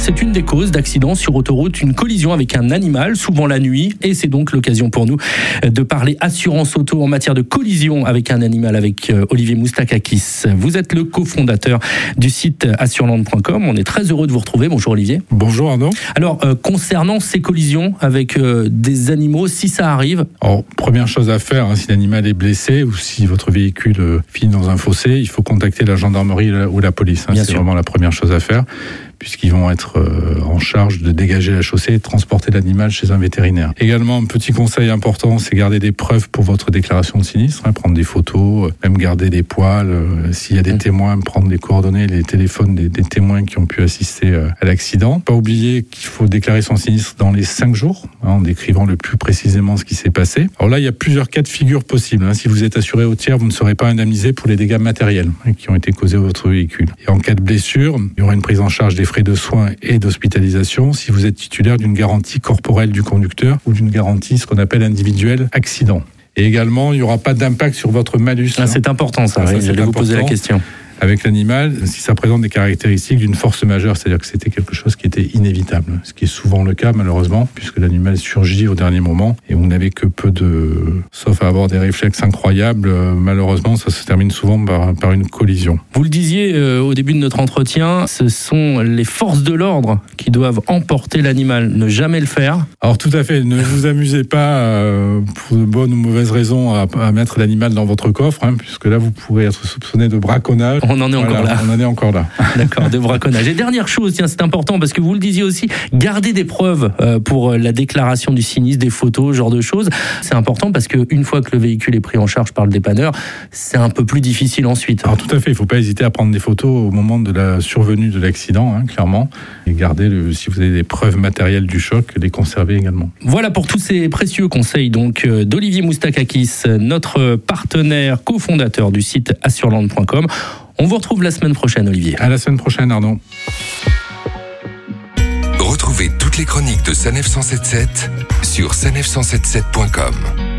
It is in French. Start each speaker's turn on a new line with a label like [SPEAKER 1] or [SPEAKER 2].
[SPEAKER 1] c'est une des causes d'accidents sur autoroute, une collision avec un animal, souvent la nuit, et c'est donc l'occasion pour nous de parler assurance auto en matière de collision avec un animal avec euh, Olivier Moustakakis. Vous êtes le cofondateur du site assureland.com. On est très heureux de vous retrouver. Bonjour Olivier.
[SPEAKER 2] Bonjour Arnaud.
[SPEAKER 1] Alors, euh, concernant ces collisions avec euh, des animaux, si ça arrive?
[SPEAKER 2] Alors, première chose à faire, hein, si l'animal est blessé ou si votre véhicule finit dans un fossé, il faut contacter la gendarmerie ou la police. Hein, c'est vraiment la première chose à faire puisqu'ils vont être euh, en charge de dégager la chaussée et de transporter l'animal chez un vétérinaire. Également, un petit conseil important, c'est garder des preuves pour votre déclaration de sinistre, hein, prendre des photos, euh, même garder des poils, euh, s'il y a des mmh. témoins, prendre les coordonnées, les téléphones des, témoins qui ont pu assister à l'accident. Pas oublier qu'il faut déclarer son sinistre dans les cinq jours, hein, en décrivant le plus précisément ce qui s'est passé. Alors là, il y a plusieurs cas de figure possibles. Hein. Si vous êtes assuré au tiers, vous ne serez pas indemnisé pour les dégâts matériels qui ont été causés à votre véhicule. Et en cas de blessure, il y aura une prise en charge des frais de soins et d'hospitalisation si vous êtes titulaire d'une garantie corporelle du conducteur ou d'une garantie ce qu'on appelle individuelle accident. Et également, il n'y aura pas d'impact sur votre malus.
[SPEAKER 1] Ah, c'est important ça, ça j'allais vous poser la question
[SPEAKER 2] avec l'animal si ça présente des caractéristiques d'une force majeure, c'est-à-dire que c'était quelque chose qui était inévitable, ce qui est souvent le cas malheureusement, puisque l'animal surgit au dernier moment et vous n'avez que peu de... sauf à avoir des réflexes incroyables, euh, malheureusement ça se termine souvent par, une collision.
[SPEAKER 1] Vous le disiez euh, au début de notre entretien, ce sont les forces de l'ordre qui doivent emporter l'animal, ne jamais le faire.
[SPEAKER 2] Alors tout à fait, ne vous amusez pas euh, pour de bonnes ou mauvaises raisons à, mettre l'animal dans votre coffre, hein, puisque là vous pourrez être soupçonné de braconnage
[SPEAKER 1] on en est encore là.
[SPEAKER 2] On en est encore là.
[SPEAKER 1] D'accord, de braconnage. Et dernière chose, tiens, c'est important parce que vous le disiez aussi, garder des preuves euh, pour euh, la déclaration du sinistre, des photos, ce genre de choses. C'est important parce qu'une fois que le véhicule est pris en charge par le dépanneur, c'est un peu plus difficile ensuite.
[SPEAKER 2] Alors tout à fait, il ne faut pas hésiter à prendre des photos au moment de la survenue de l'accident, hein, clairement. Et garder, le, si vous avez des preuves matérielles du choc, les conserver également.
[SPEAKER 1] Voilà pour tous ces précieux conseils donc euh, d'Olivier Moustakakis, notre partenaire cofondateur du site assureland.com. On vous retrouve la semaine prochaine, Olivier.
[SPEAKER 2] À la semaine prochaine, Arnaud.
[SPEAKER 3] Retrouvez toutes les chroniques de Sanef 177 sur sanef177.com.